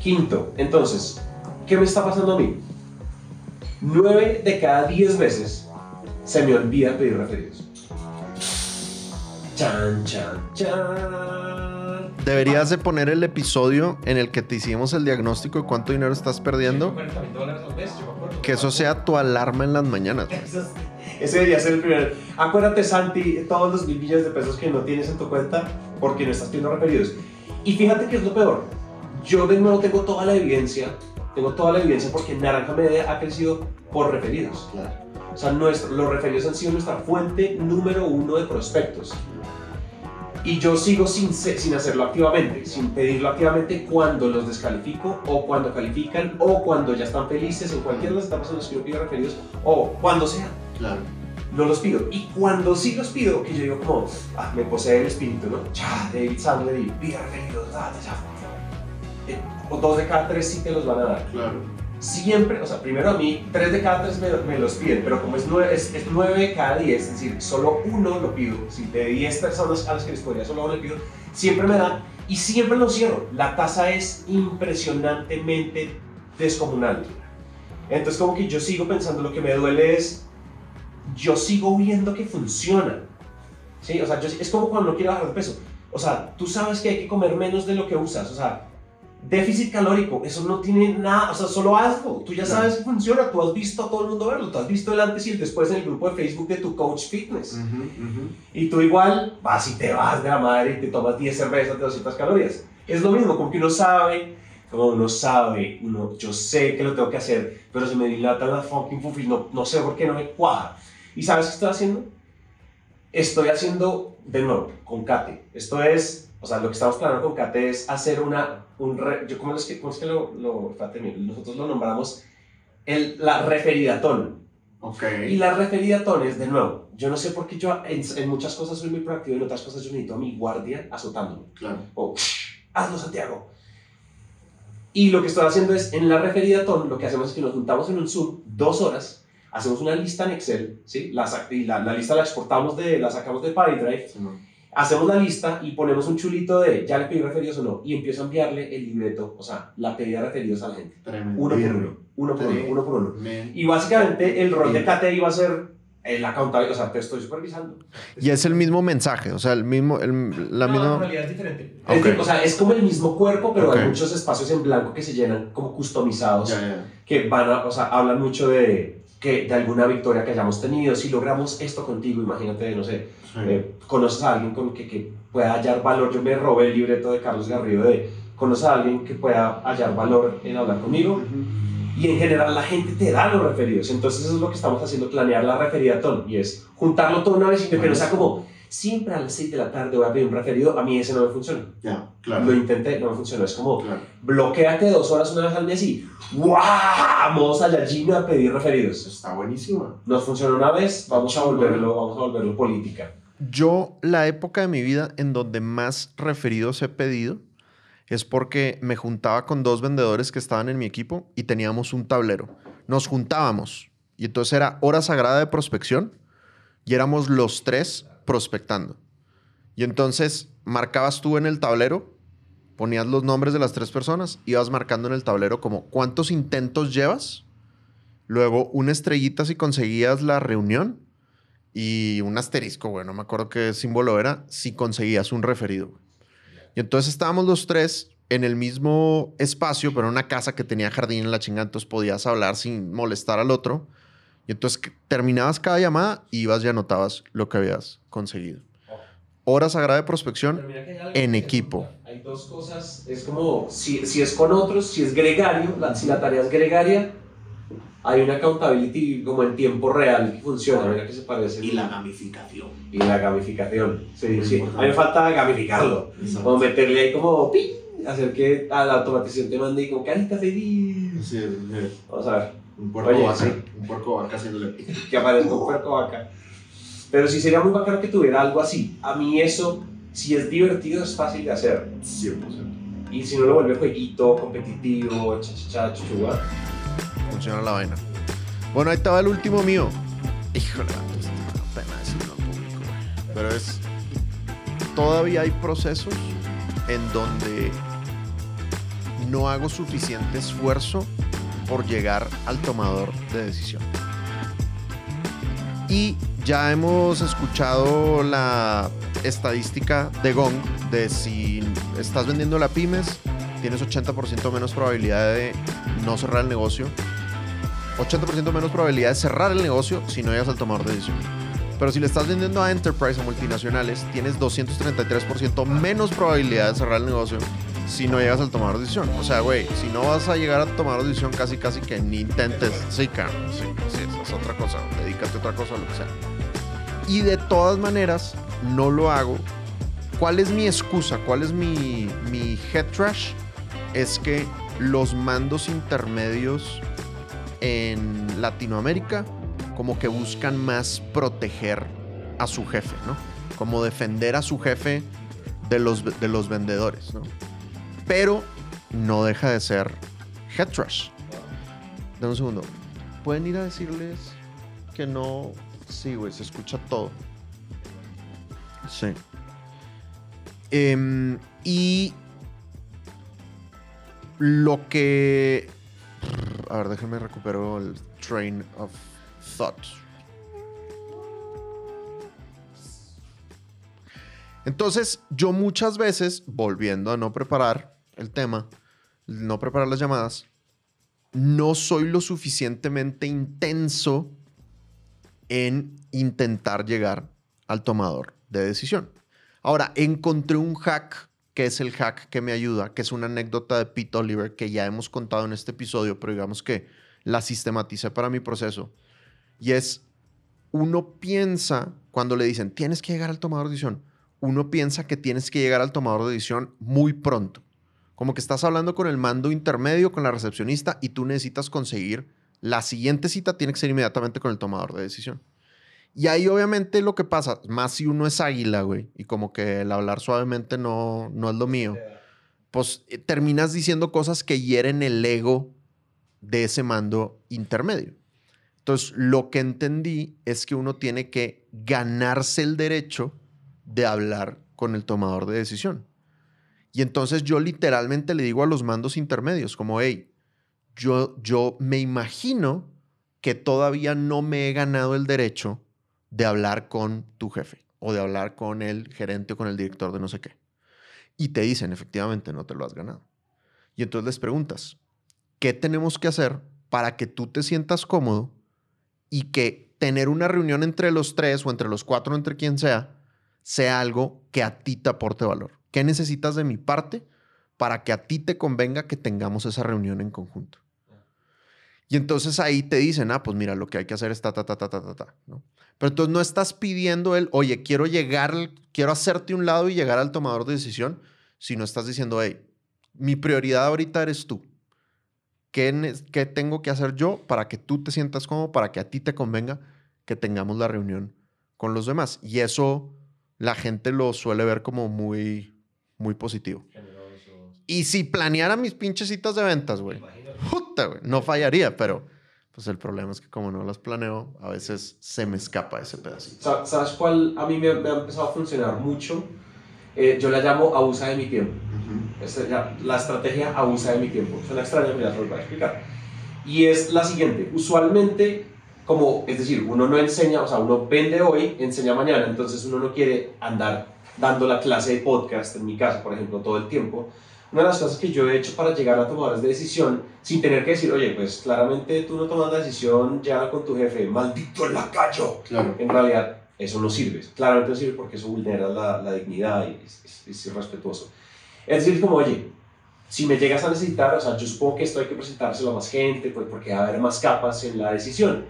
Quinto. Entonces, ¿qué me está pasando a mí? Nueve de cada diez veces se me olvida pedir referidos. Chan, chan, chan. deberías de poner el episodio en el que te hicimos el diagnóstico de cuánto dinero estás perdiendo. 40 mil dólares al mes, yo me acuerdo. Que eso sea tu alarma en las mañanas. [LAUGHS] Eso Ese debería ser el primer. Acuérdate, Santi, todos los mil millones de pesos que no tienes en tu cuenta porque no estás pidiendo referidos. Y fíjate que es lo peor. Yo de nuevo tengo toda la evidencia, tengo toda la evidencia porque Naranja Media ha crecido por referidos. Claro. O sea, nuestro- los referidos han sido nuestra fuente número uno de prospectos. Y yo sigo sin, sin hacerlo activamente, sin pedirlo activamente cuando los descalifico o cuando califican o cuando ya están felices en cualquiera de las etapas en las que yo pido referidos o cuando sea. Claro. no los pido. Y cuando sí los pido, que yo digo como, ah, me posee el espíritu, ¿no? Ya, David Sandler y pida referidos, ya, ya. Eh, O dos de cada tres sí te los van a dar. Claro. Siempre, o sea, primero a mí, tres de cada tres me, me los piden, pero como es nueve, es, es nueve de cada diez, es decir, solo uno lo pido. Si de 10 personas a las que les podría solo uno le pido, siempre me dan y siempre lo cierro. La tasa es impresionantemente descomunal. Entonces como que yo sigo pensando, lo que me duele es, yo sigo viendo que funciona. ¿Sí? O sea, yo- es como cuando no quiero bajar de peso. O sea, tú sabes que hay que comer menos de lo que usas. O sea, déficit calórico, eso no tiene nada, o sea, solo hazlo. Tú ya sabes que funciona, tú has visto a todo el mundo verlo, tú has visto el antes y el después en el grupo de Facebook de tu coach fitness. Ujú, ujú. Y tú igual vas y te vas de la madre y te tomas 10 cervezas de 200 calorías. Es lo mismo, como que uno sabe, como uno sabe, uno, yo sé que lo tengo que hacer, pero se me dilatan las fucking pupils, no, no sé por qué no me cuaja. ¿Y sabes qué estoy haciendo? Estoy haciendo, de nuevo, con Kate. Esto es, o sea, lo que estamos planeando con Kate es hacer una, un, re- yo, ¿cómo es que, cómo es que lo, lo, nosotros lo nombramos el, la referidatón. Ok. Y las referidatones, de nuevo, yo no sé por qué yo en, en muchas cosas soy muy proactivo y en otras cosas yo necesito a mi guardia azotándome. Claro. O, hazlo Santiago. Y lo que estoy haciendo es, en la referidatón, lo que hacemos es que nos juntamos en un Zoom dos horas, hacemos una lista en Excel, ¿sí? La, la, la lista la exportamos, de, la sacamos de PyDrive, Sí, no. Hacemos la lista y ponemos un chulito de, ya le pedí referidos o no, y empiezo a enviarle el libreto, o sea, la pedida de referidos a la gente. Tremendo. Uno por uno, uno por uno, uno por uno. Y básicamente el rol de KT iba a ser el accountable, o sea, te estoy supervisando. Y es el mismo mensaje, o sea, el mismo, el- la no, misma... en realidad es diferente. Es Ok. decir, o sea, es como el mismo cuerpo, pero Ok. hay muchos espacios en blanco que se llenan como customizados, Ya, ya. que van a, o sea, hablan mucho de que de alguna victoria que hayamos tenido, si logramos esto contigo, imagínate, no sé, Sí. eh, conoces a alguien con que, que pueda hallar valor, yo me robé el libreto de Carlos Garrido de, conoces a alguien que pueda hallar valor en hablar conmigo, Ujú. y en general la gente te da los referidos. Entonces eso es lo que estamos haciendo, planear la referidatón y es juntarlo todo una vez y que no sea como siempre a las 6 de la tarde voy a pedir un referido, a mí ese no me funciona. Ya, claro. Lo intenté, no me funcionó. Es como Claro. bloqueate dos horas una vez al mes y ¡guau! Modos a Yajina a pedir referidos. Está buenísima. Nos funcionó una vez, vamos a volverlo, vamos a volverlo política. Yo, la época de mi vida en donde más referidos he pedido es porque me juntaba con dos vendedores que estaban en mi equipo y teníamos un tablero. Nos juntábamos y entonces era hora sagrada de prospección y éramos los tres prospectando. Y entonces marcabas tú en el tablero, ponías los nombres de las tres personas, ibas marcando en el tablero como cuántos intentos llevas, luego una estrellita si conseguías la reunión y un asterisco, güey, no me acuerdo qué símbolo era, si conseguías un referido. Y entonces estábamos los tres en el mismo espacio, pero en una casa que tenía jardín en la chingada, entonces podías hablar sin molestar al otro. Y entonces terminabas cada llamada y ibas y anotabas lo que habías conseguido. Hora sagrada de prospección en equipo. Hay dos cosas, es como si, si es con otros, si es gregario, la- si la tarea es gregaria, hay una accountability como en tiempo real que funciona, mira que se parece. Y la gamificación. y la gamificación. Sí, Muy sí. A mí me falta gamificarlo. Exacto. Como meterle ahí como ¡ping! hacer que a la automatización te mande como carita feliz. Sí, sí. Vamos a ver, Un puerco Oye, vaca. sí. Un puerco vaca haciéndole. que aparezca un puerco vaca. Pero sí sería muy bacano que tuviera algo así. A mí eso, si es divertido, es fácil de hacer. 100%. Y si no lo vuelve jueguito, competitivo, cha cha cha, chuchuá. funciona la vaina. Bueno, ahí estaba el último mío. Híjole, da pena decirlo público. Pero es. Todavía hay procesos en donde no hago suficiente esfuerzo por llegar al tomador de decisión. Y ya hemos escuchado la estadística de Gong de si estás vendiendo la pymes, tienes 80% menos probabilidad de no cerrar el negocio. 80% menos probabilidad de cerrar el negocio si no llegas al tomador de decisión. Pero si le estás vendiendo a enterprise, a multinacionales, tienes 233% menos probabilidad de cerrar el negocio si no llegas al tomador de decisión. O sea, güey, si no vas a llegar a tomar decisión, casi casi que ni intentes. Sí, cabrón, sí, sí, es otra cosa. Dedícate a otra cosa, lo que sea. Y de todas maneras, no lo hago. ¿Cuál es mi excusa? ¿Cuál es mi, mi head trash? Es que los mandos intermedios en Latinoamérica como que buscan más proteger a su jefe, ¿no? Como defender a su jefe de los, de los vendedores, ¿no? Pero no deja de ser head trash. Dame un segundo. ¿Pueden ir a decirles que no? Sí, güey, se escucha todo. Sí. Em, y lo que... A ver, déjenme recupero el train of thought. Entonces, yo muchas veces, volviendo a no preparar el tema, no preparar las llamadas, no soy lo suficientemente intenso en intentar llegar al tomador de decisión. Ahora, encontré un hack, que es el hack que me ayuda, que es una anécdota de Pete Oliver que ya hemos contado en este episodio, pero digamos que la sistematicé para mi proceso. Y es, uno piensa cuando le dicen, tienes que llegar al tomador de decisión, uno piensa que tienes que llegar al tomador de decisión muy pronto. Como que estás hablando con el mando intermedio, con la recepcionista, y tú necesitas conseguir la siguiente cita, tiene que ser inmediatamente con el tomador de decisión. Y ahí obviamente lo que pasa, más si uno es águila, güey, y como que el hablar suavemente no, no es lo mío, pues eh, terminas diciendo cosas que hieren el ego de ese mando intermedio. Entonces, lo que entendí es que uno tiene que ganarse el derecho de hablar con el tomador de decisión. Y entonces yo literalmente le digo a los mandos intermedios, como, hey, yo, yo me imagino que todavía no me he ganado el derecho de hablar con tu jefe o de hablar con el gerente o con el director de no sé qué. Y te dicen, efectivamente, no te lo has ganado. Y entonces les preguntas, ¿qué tenemos que hacer para que tú te sientas cómodo y que tener una reunión entre los tres o entre los cuatro entre quien sea sea algo que a ti te aporte valor. ¿Qué necesitas de mi parte para que a ti te convenga que tengamos esa reunión en conjunto? Y entonces ahí te dicen, ah, pues mira, lo que hay que hacer es ta, ta, ta, ta, ta, ta, ta. Pero entonces no estás pidiendo el, oye, quiero llegar, quiero hacerte un lado y llegar al tomador de decisión, sino estás diciendo, hey, mi prioridad ahorita eres tú. ¿Qué, ¿Qué tengo que hacer yo para que tú te sientas cómodo, para que a ti te convenga que tengamos la reunión con los demás? Y eso la gente lo suele ver como muy, muy positivo. Y si planeara mis pinches citas de ventas, güey, puta, güey, no fallaría, pero pues el problema es que como no las planeo, a veces se me escapa ese pedacito. ¿Sabes cuál a mí me, me ha empezado a funcionar mucho? Eh, yo la llamo abusa de mi tiempo. es la, la, estrategia abusa de mi tiempo. Suena extraño, pero ya te lo voy a explicar. Y es la siguiente. Usualmente como, es decir, uno no enseña, o sea, uno vende hoy, enseña mañana, entonces uno no quiere andar dando la clase de podcast, en mi caso, por ejemplo, todo el tiempo. Una de las cosas que yo he hecho para llegar a tomadores de decisión, sin tener que decir, oye, pues claramente tú no tomas la decisión ya con tu jefe, maldito el lacayo. Claro. En realidad, eso no sirve. Claramente no sirve porque eso vulnera la, la dignidad y es, es, es irrespetuoso. Es decir, como, oye, si me llegas a necesitar, o sea, yo supongo que esto hay que presentárselo a más gente, pues porque va a haber más capas en la decisión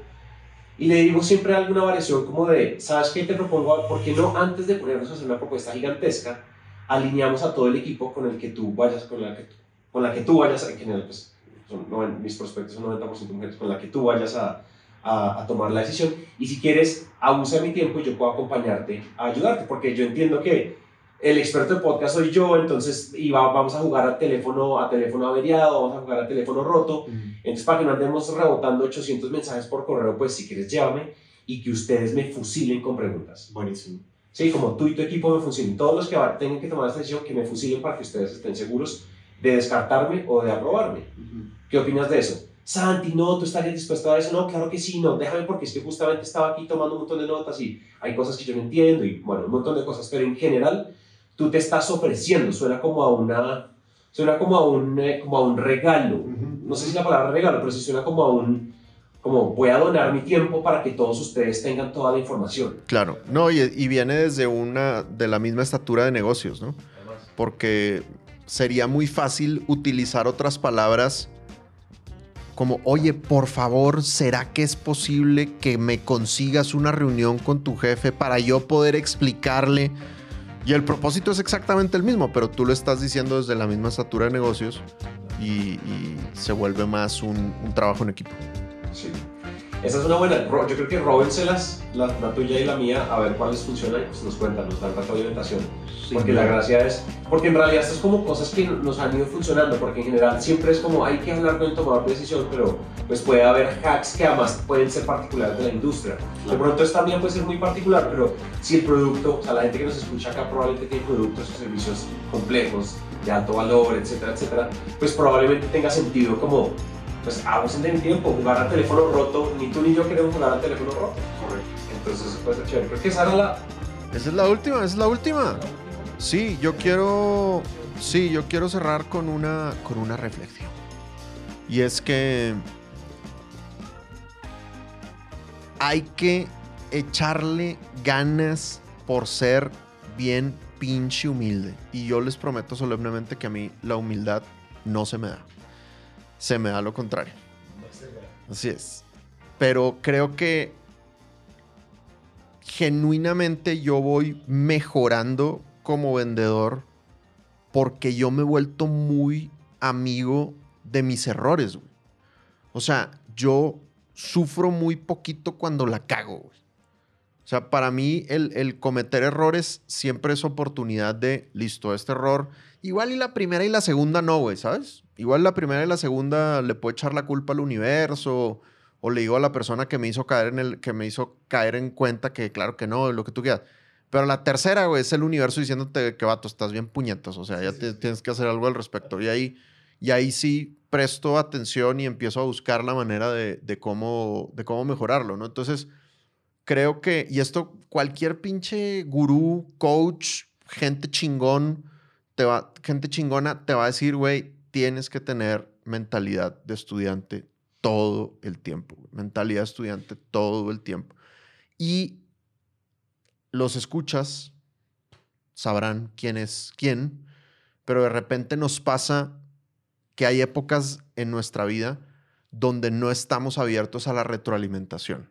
y le digo siempre alguna variación como de, ¿sabes qué te propongo? ¿Por qué no antes de ponernos a hacer una propuesta gigantesca, alineamos a todo el equipo con el que tú vayas, con la que, con la que tú vayas, en general, pues, son, mis prospectos son 90% mujeres, con la que tú vayas a, a, a, tomar la decisión. Y si quieres, abusa de mi tiempo y yo puedo acompañarte a ayudarte, porque yo entiendo que el experto de podcast soy yo, entonces y vamos a jugar a teléfono, a teléfono averiado, vamos a jugar a teléfono roto. Entonces, para que no andemos rebotando 800 mensajes por correo, pues si quieres llévame y que ustedes me fusilen con preguntas. Buenísimo. Sí, como tú y tu equipo me fusilen. Todos los que tengan que tomar esta decisión, que me fusilen para que ustedes estén seguros de descartarme o de aprobarme. ¿Qué opinas de eso? Santi, no, tú estarías dispuesto a eso. No, claro que sí, no, déjame porque es que justamente estaba aquí tomando un montón de notas y hay cosas que yo no entiendo y bueno, un montón de cosas, pero en general tú te estás ofreciendo, suena como a una, suena como a un, eh, como a un regalo, no sé si la palabra regalo, pero sí suena como a un, como voy a donar mi tiempo para que todos ustedes tengan toda la información. Claro, no, y, y viene desde una, de la misma estatura de negocios, ¿no? Porque sería muy fácil utilizar otras palabras como, oye, por favor, ¿será que es posible que me consigas una reunión con tu jefe para yo poder explicarle y el propósito es exactamente el mismo, pero tú lo estás diciendo desde la misma estatura de negocios y, se vuelve más un, un, trabajo en equipo. Sí. Esa es una buena. Yo creo que róbenselas, la, la tuya y la mía, a ver cuáles funcionan y pues nos cuentan, nos dan retroalimentación. Porque la gracia es, porque en realidad esto es como cosas que nos han ido funcionando, porque en general siempre es como hay que hablar con el tomador de decisión, pero pues puede haber hacks que además pueden ser particulares de la industria. De pronto esta también puede ser muy particular, pero si el producto, o sea, la gente que nos escucha acá probablemente tiene productos o servicios complejos, de alto valor, etcétera, etcétera, pues probablemente tenga sentido como, pues abusen del tiempo, jugar al teléfono roto, ni tú ni yo queremos jugar al teléfono roto. Correcto. Entonces, puede ser chévere. Creo que esa era la... Esa es la última, esa es la última. Sí, yo quiero. Sí, yo quiero cerrar con una, con una reflexión. Y es que hay que echarle ganas por ser bien pinche humilde. Y yo les prometo solemnemente que a mí la humildad no se me da. Se me da lo contrario. Así es. Pero creo que genuinamente yo voy mejorando como vendedor porque yo me he vuelto muy amigo de mis errores, güey. O sea, yo sufro muy poquito cuando la cago, güey. O sea, para mí el, el cometer errores siempre es oportunidad de, listo, este error. Igual y la primera y la segunda no, güey, ¿sabes? Igual la primera y la segunda le puedo echar la culpa al universo o le digo a la persona que me hizo caer en el que me hizo caer en cuenta que claro que no, lo que tú quieras. Pero la tercera, güey, es el universo diciéndote que vato, estás bien puñetas, o sea, ya te- tienes que hacer algo al respecto. Y ahí y ahí sí presto atención y empiezo a buscar la manera de, de cómo de cómo mejorarlo, ¿no? Entonces, creo que y esto cualquier pinche gurú, coach, gente chingón te va gente chingona te va a decir, güey, tienes que tener mentalidad de estudiante todo el tiempo. Mentalidad de estudiante todo el tiempo. Y los escuchas, sabrán quién es quién, pero de repente nos pasa que hay épocas en nuestra vida donde no estamos abiertos a la retroalimentación,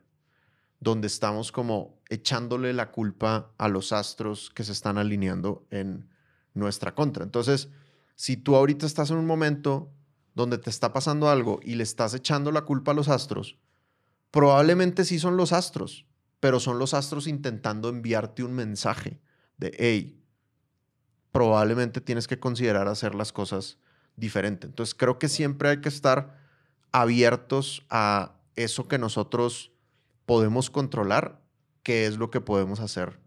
donde estamos como echándole la culpa a los astros que se están alineando en nuestra contra. Entonces, si tú ahorita estás en un momento donde te está pasando algo y le estás echando la culpa a los astros, probablemente sí son los astros, pero son los astros intentando enviarte un mensaje de, hey, probablemente tienes que considerar hacer las cosas diferente. Entonces creo que siempre hay que estar abiertos a eso que nosotros podemos controlar, que es lo que podemos hacer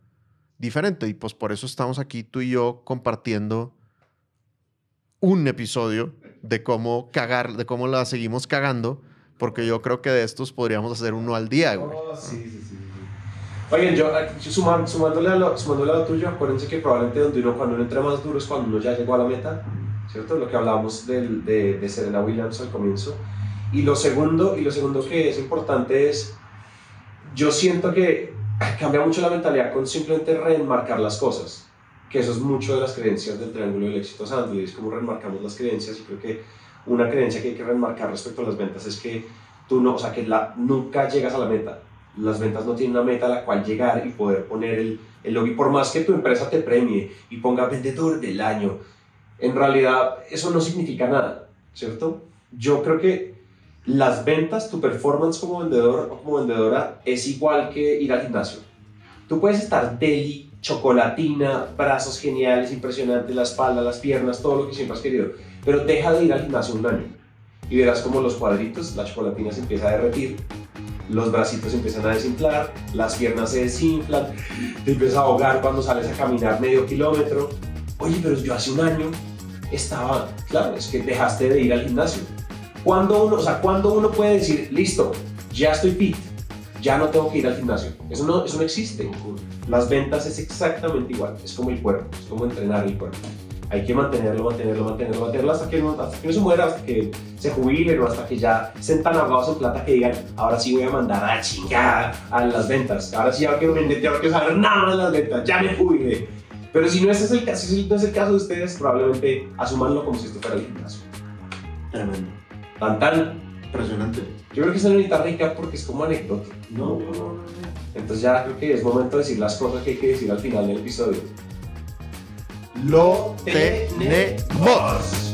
diferente. Y pues por eso estamos aquí tú y yo compartiendo un episodio de cómo cagar, de cómo la seguimos cagando, porque yo creo que de estos podríamos hacer uno al día, güey. Oh, sí, sí, sí. Oigan, yo, eh, yo sumándole, a lo, sumándole a lo tuyo, acuérdense que probablemente donde uno, cuando uno entra más duro es cuando uno ya llegó a la meta, ¿cierto? Lo que hablábamos del- de, de Serena Williams al comienzo. Y lo segundo, y lo segundo que es importante es, yo siento que cambia mucho la mentalidad con simplemente reenmarcar las cosas, que eso es mucho de las creencias del triángulo del éxito Sandler, es como reenmarcamos las creencias, y creo que una creencia que hay que reenmarcar respecto a las ventas es que tú no, o sea, que nunca llegas a la meta. Las ventas no tienen una meta a la cual llegar y poder poner el, el login, por más que tu empresa te premie y ponga vendedor del año, en realidad eso no significa nada, ¿cierto? Yo creo que las ventas, tu performance como vendedor o como vendedora es igual que ir al gimnasio. Tú puedes estar deli, chocolatina, brazos geniales, impresionantes, la espalda, las piernas, todo lo que siempre has querido, pero deja de ir al gimnasio un año y verás como los cuadritos, la chocolatina se empieza a derretir, los bracitos empiezan a desinflar, las piernas se desinflan, te empiezas a ahogar cuando sales a caminar medio kilómetro. Oye, pero yo hace un año estaba, claro, es que dejaste de ir al gimnasio. ¿Cuándo uno, o sea, ¿cuándo uno puede decir, listo, ya estoy fit, ya no tengo que ir al gimnasio? Eso no, eso no existe. Las ventas es exactamente igual, es como el cuerpo, es como entrenar el cuerpo. Hay que mantenerlo, mantenerlo, mantenerlo, mantenerlo hasta que, no, hasta que no se muera, hasta que se jubilen o hasta que ya estén tan ahogados en plata que digan, ahora sí voy a mandar a chingar a las ventas, ahora sí ya no quiero vender, ya no quiero saber nada de las ventas, ya me jubilé. Pero si no ese es el caso, si no es el caso de ustedes, probablemente asumanlo como si esto fuera el gimnasio. Tremendo. Tan tan. Impresionante. Yo creo que es una bonita rica porque es como anécdota. No, no, no. Entonces ya creo que es momento de decir las cosas que hay que decir al final del episodio. Lo tenemos.